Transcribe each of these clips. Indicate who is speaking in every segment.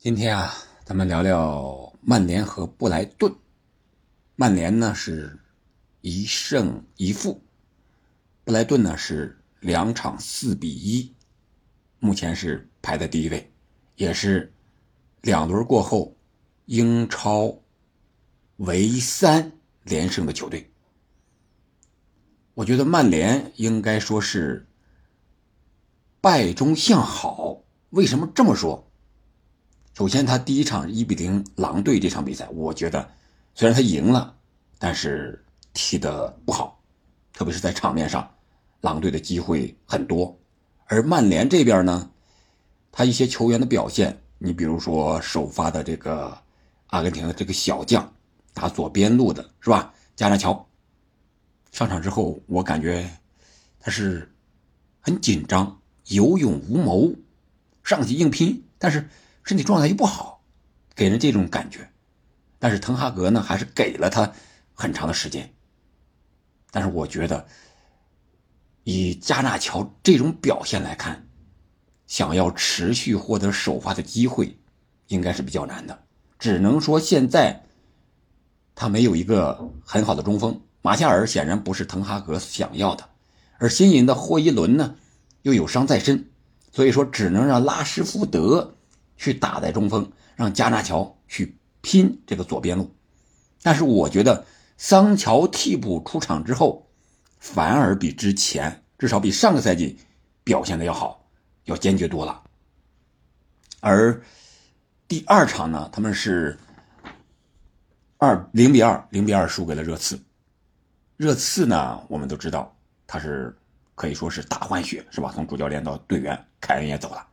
Speaker 1: 今天啊，咱们聊聊曼联和布莱顿。曼联呢是一胜一负，布莱顿呢是两场四比一，目前是排在第一位，也是两轮过后英超唯三连胜的球队。我觉得曼联应该说是败中向好。为什么这么说？首先，他第一场一比零狼队这场比赛，我觉得虽然他赢了，但是踢得不好，特别是在场面上，狼队的机会很多。而曼联这边呢，他一些球员的表现，你比如说首发的这个阿根廷的这个小将，打左边路的是吧？加纳乔上场之后，我感觉他是很紧张、有勇无谋，上去硬拼，但是。身体状态又不好，给人这种感觉。但是滕哈格呢，还是给了他很长的时间。但是我觉得，以加纳乔这种表现来看，想要持续获得首发的机会，应该是比较难的。只能说现在他没有一个很好的中锋，马夏尔显然不是滕哈格想要的，而新引的霍伊伦呢又有伤在身，所以说只能让拉什福德。去打在中锋，让加纳乔去拼这个左边路，但是我觉得桑乔替补出场之后，反而比之前，至少比上个赛季表现的要好，要坚决多了。而第二场呢，他们是二零比二，零比二输给了热刺。热刺呢，我们都知道他是可以说是大换血，是吧？从主教练到队员，凯恩也走了，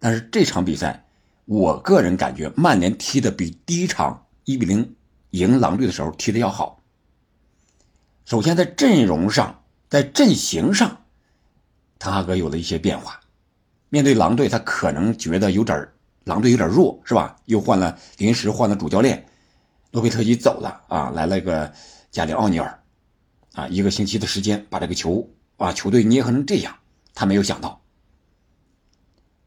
Speaker 1: 但是这场比赛。我个人感觉，曼联踢的比第一场一比零赢狼队的时候踢的要好。首先在阵容上，在阵型上，滕哈格有了一些变化。面对狼队，他可能觉得有点狼队有点弱，是吧？又换了临时换了主教练，洛佩特基走了啊，来了个加里奥尼尔，啊，一个星期的时间把这个球啊球队捏合成这样，他没有想到，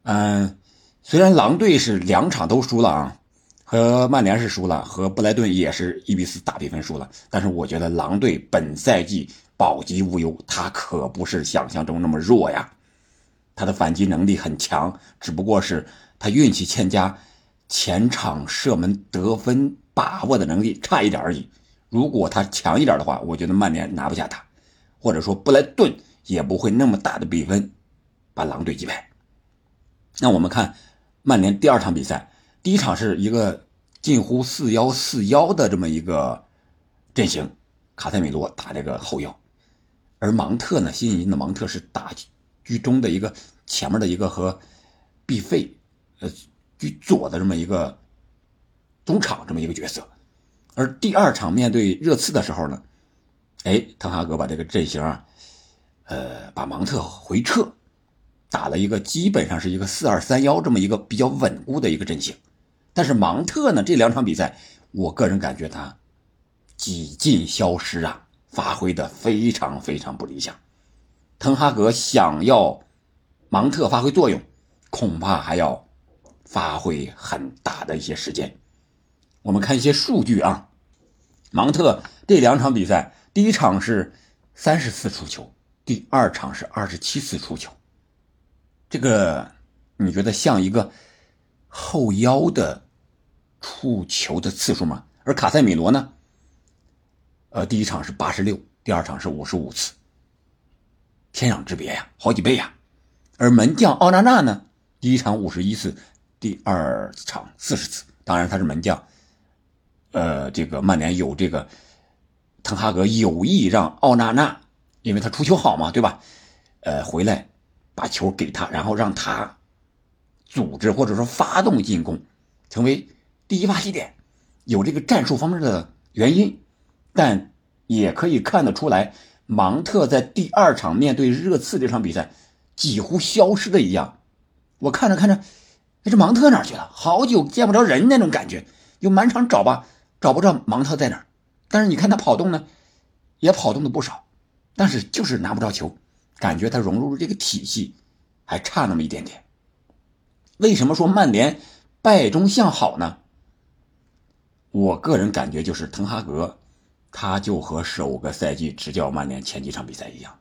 Speaker 1: 嗯。虽然狼队是两场都输了啊，和曼联是输了，和布莱顿也是一比四大比分输了，但是我觉得狼队本赛季保级无忧，他可不是想象中那么弱呀，他的反击能力很强，只不过是他运气欠佳，前场射门得分把握的能力差一点而已。如果他强一点的话，我觉得曼联拿不下他，或者说布莱顿也不会那么大的比分把狼队击败。那我们看。曼联第二场比赛，第一场是一个近乎四幺四幺的这么一个阵型，卡塞米罗打这个后腰，而芒特呢，新引进的芒特是打居中的一个前面的一个和毕费，呃，居左的这么一个中场这么一个角色。而第二场面对热刺的时候呢，哎，滕哈格把这个阵型啊，呃，把芒特回撤。打了一个基本上是一个四二三幺这么一个比较稳固的一个阵型，但是芒特呢这两场比赛，我个人感觉他几近消失啊，发挥的非常非常不理想。滕哈格想要芒特发挥作用，恐怕还要发挥很大的一些时间。我们看一些数据啊，芒特这两场比赛，第一场是三十次出球，第二场是二十七次出球。这个你觉得像一个后腰的触球的次数吗？而卡塞米罗呢？呃，第一场是八十六，第二场是五十五次，天壤之别呀，好几倍呀。而门将奥纳纳呢？第一场五十一次，第二场四十次。当然他是门将，呃，这个曼联有这个滕哈格有意让奥纳纳，因为他出球好嘛，对吧？呃，回来。把球给他，然后让他组织或者说发动进攻，成为第一发起点，有这个战术方面的原因，但也可以看得出来，芒特在第二场面对热刺这场比赛几乎消失的一样。我看着看着，那这芒特哪去了？好久见不着人那种感觉，就满场找吧，找不着芒特在哪儿。但是你看他跑动呢，也跑动的不少，但是就是拿不着球。感觉他融入了这个体系还差那么一点点。为什么说曼联败中向好呢？我个人感觉就是滕哈格，他就和首个赛季执教曼联前几场比赛一样，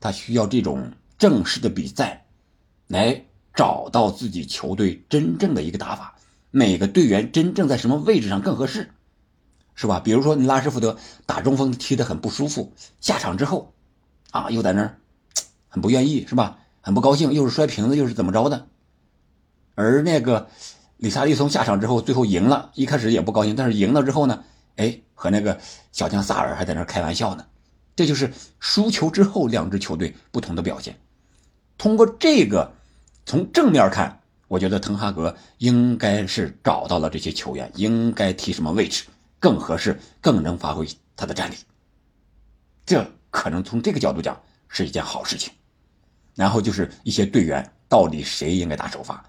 Speaker 1: 他需要这种正式的比赛，来找到自己球队真正的一个打法，每个队员真正在什么位置上更合适，是吧？比如说你拉什福德打中锋踢得很不舒服，下场之后，啊，又在那儿很不愿意，是吧？很不高兴，又是摔瓶子，又是怎么着的？而那个。里萨利松下场之后，最后赢了，一开始也不高兴，但是赢了之后呢，哎，和那个小将萨尔还在那开玩笑呢。这就是输球之后两支球队不同的表现。通过这个，从正面看，我觉得滕哈格应该是找到了这些球员应该踢什么位置更合适，更能发挥他的战力。这可能从这个角度讲是一件好事情。然后就是一些队员到底谁应该打首发。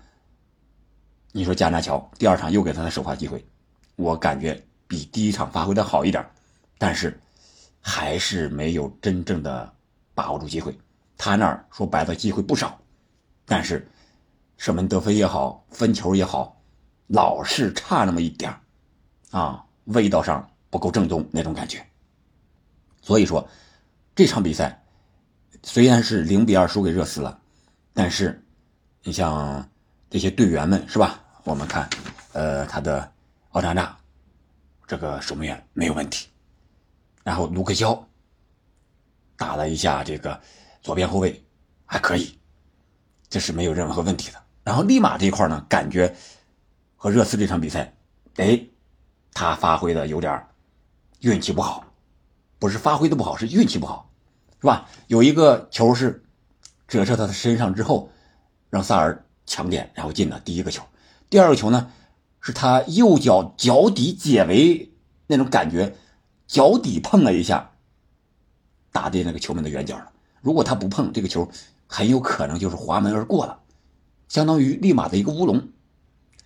Speaker 1: 你说加纳乔第二场又给他的首发机会，我感觉比第一场发挥的好一点，但是还是没有真正的把握住机会。他那儿说白了机会不少，但是射门得分也好，分球也好，老是差那么一点啊，味道上不够正宗那种感觉。所以说这场比赛虽然是零比二输给热刺了，但是你像这些队员们是吧？我们看，呃，他的奥扎纳这个守门员没有问题，然后卢克肖打了一下这个左边后卫，还可以，这是没有任何问题的。然后利马这一块呢，感觉和热刺这场比赛，哎，他发挥的有点运气不好，不是发挥的不好，是运气不好，是吧？有一个球是折射他的身上之后，让萨尔抢点，然后进了第一个球。第二个球呢，是他右脚脚底解围那种感觉，脚底碰了一下，打进那个球门的圆角了。如果他不碰这个球，很有可能就是滑门而过了，相当于立马的一个乌龙。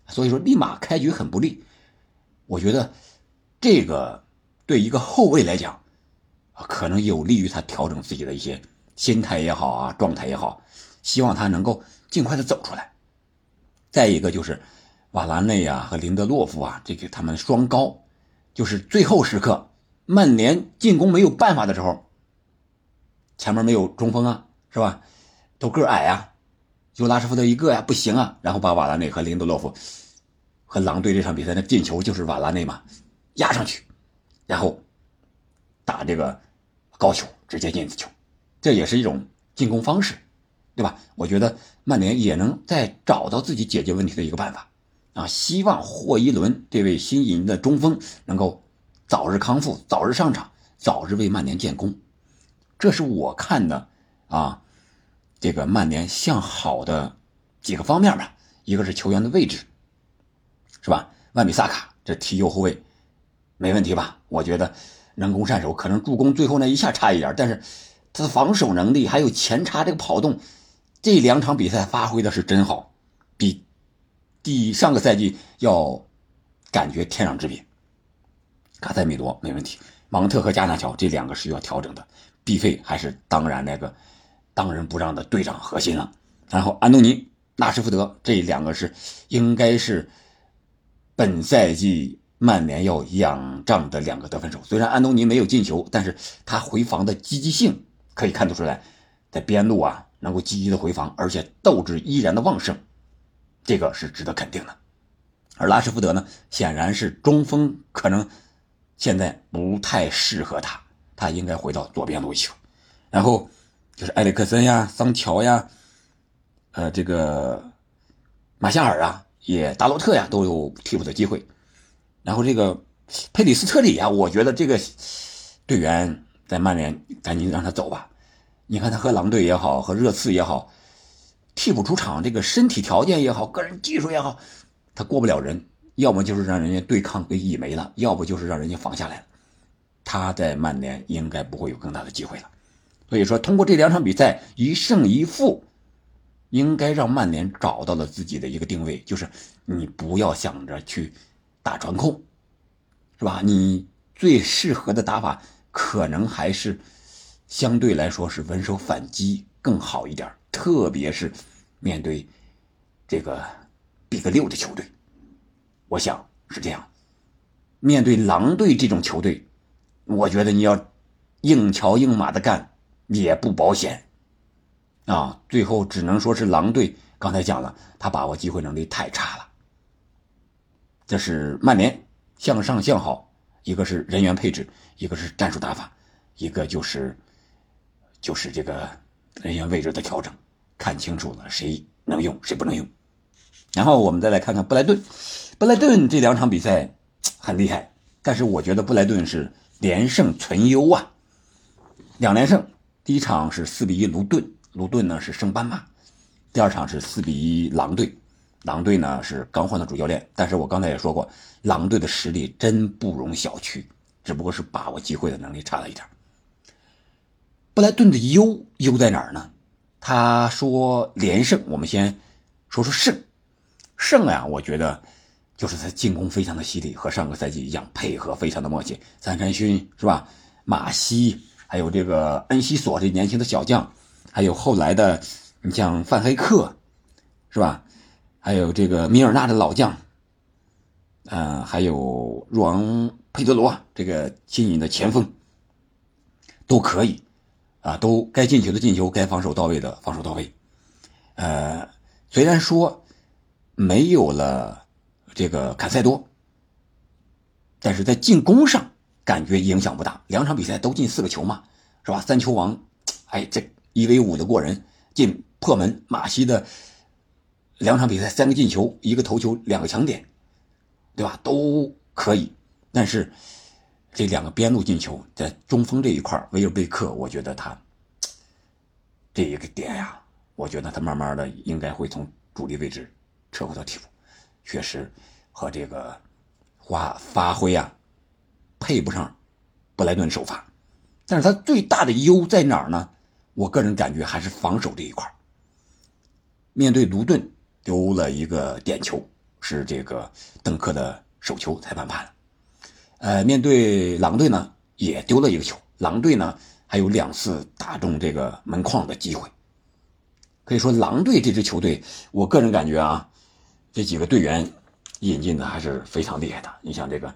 Speaker 1: 所以说，立马开局很不利。我觉得这个对一个后卫来讲，可能有利于他调整自己的一些心态也好啊，状态也好，希望他能够尽快的走出来。再一个就是瓦拉内啊和林德洛夫啊，这个他们双高，就是最后时刻曼联进攻没有办法的时候，前面没有中锋啊，是吧？都个矮啊，就拉什福德一个呀，不行啊。然后把瓦拉内和林德洛夫和狼队这场比赛的进球就是瓦拉内嘛，压上去，然后打这个高球直接进子球，这也是一种进攻方式。对吧？我觉得曼联也能再找到自己解决问题的一个办法，啊，希望霍伊伦这位新引的中锋能够早日康复，早日上场，早日为曼联建功。这是我看的啊，这个曼联向好的几个方面吧。一个是球员的位置，是吧？万比萨卡这踢右后卫没问题吧？我觉得能攻善守，可能助攻最后那一下差一点，但是他的防守能力还有前插这个跑动。这两场比赛发挥的是真好，比第上个赛季要感觉天壤之别。卡塞米罗没问题，芒特和加纳乔这两个是要调整的。毕费还是当然那个当仁不让的队长核心了。然后安东尼、纳什福德这两个是应该是本赛季曼联要仰仗的两个得分手。虽然安东尼没有进球，但是他回防的积极性可以看得出来，在边路啊。能够积极的回防，而且斗志依然的旺盛，这个是值得肯定的。而拉什福德呢，显然是中锋，可能现在不太适合他，他应该回到左边路球。然后就是埃里克森呀、桑乔呀，呃，这个马夏尔啊，也达洛特呀，都有替补的机会。然后这个佩里斯特里啊，我觉得这个队员在曼联赶紧让他走吧。你看他和狼队也好，和热刺也好，替补出场，这个身体条件也好，个人技术也好，他过不了人，要么就是让人家对抗给倚没了，要不就是让人家防下来了。他在曼联应该不会有更大的机会了。所以说，通过这两场比赛一胜一负，应该让曼联找到了自己的一个定位，就是你不要想着去打传控，是吧？你最适合的打法可能还是。相对来说是稳守反击更好一点，特别是面对这个 Big 六的球队，我想是这样。面对狼队这种球队，我觉得你要硬桥硬马的干也不保险啊。最后只能说是狼队刚才讲了，他把握机会能力太差了。这是曼联向上向好，一个是人员配置，一个是战术打法，一个就是就是这个人员位置的调整，看清楚了谁能用谁不能用。然后我们再来看看布莱顿，布莱顿这两场比赛很厉害，但是我觉得布莱顿是连胜存优啊，两连胜，第一场是四比一卢顿，卢顿呢是升班马，第二场是四比一狼队。狼队呢是刚换的主教练，但是我刚才也说过，狼队的实力真不容小觑，只不过是把握机会的能力差了一点。布莱顿的优优在哪儿呢？他说连胜，我们先说说胜，胜呀，我觉得就是他进攻非常的犀利，和上个赛季一样，配合非常的默契。三山勋是吧？马西，还有这个恩西索这年轻的小将，还有后来的你像范黑克，是吧？还有这个米尔纳的老将，呃，还有若昂佩德罗这个新引的前锋，都可以，啊，都该进球的进球，该防守到位的防守到位。呃，虽然说没有了这个坎塞多，但是在进攻上感觉影响不大。两场比赛都进四个球嘛，是吧？三球王，哎，这一 v 五的过人，进破门，马西的。两场比赛三个进球，一个头球，两个强点，对吧？都可以。但是这两个边路进球，在中锋这一块，维尔贝克，我觉得他这一个点呀，我觉得他慢慢的应该会从主力位置撤回到替补，确实和这个发发挥啊配不上布莱顿首发。但是他最大的优在哪儿呢？我个人感觉还是防守这一块。面对卢顿。丢了一个点球，是这个邓克的手球，裁判判了。呃，面对狼队呢，也丢了一个球。狼队呢，还有两次打中这个门框的机会。可以说，狼队这支球队，我个人感觉啊，这几个队员引进的还是非常厉害的。你像这个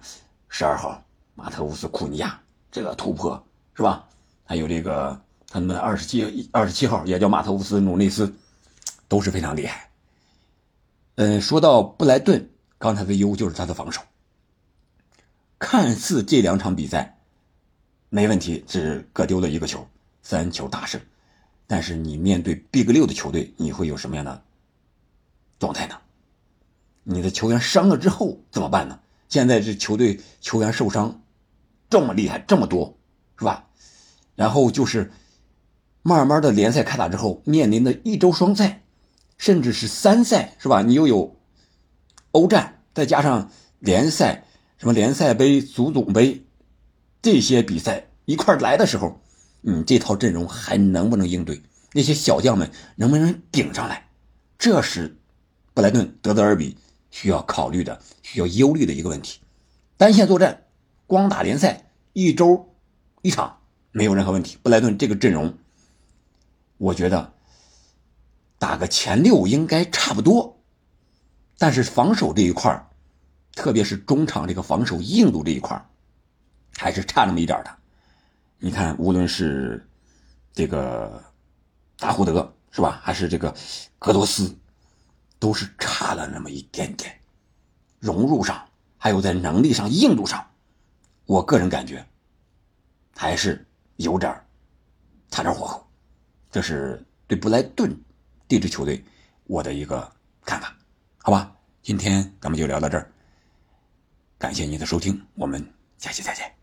Speaker 1: 十二号马特乌斯库尼亚，这个突破是吧？还有这个他们二十七二十七号也叫马特乌斯努内斯，都是非常厉害。嗯，说到布莱顿，刚才的优就是他的防守。看似这两场比赛没问题，只各丢了一个球，三球大胜。但是你面对 Big 六的球队，你会有什么样的状态呢？你的球员伤了之后怎么办呢？现在这球队球员受伤这么厉害，这么多，是吧？然后就是慢慢的联赛开打之后，面临的一周双赛。甚至是三赛是吧？你又有欧战，再加上联赛，什么联赛杯、足总杯这些比赛一块来的时候，你这套阵容还能不能应对？那些小将们能不能顶上来？这是布莱顿德泽尔比需要考虑的、需要忧虑的一个问题。单线作战，光打联赛一周一场没有任何问题。布莱顿这个阵容，我觉得。打个前六应该差不多，但是防守这一块特别是中场这个防守硬度这一块还是差那么一点的。你看，无论是这个达胡德是吧，还是这个格多斯，都是差了那么一点点。融入上，还有在能力上、硬度上，我个人感觉还是有点差点火候。这是对布莱顿。地支球队，我的一个看法，好吧，今天咱们就聊到这儿，感谢您的收听，我们下期再见。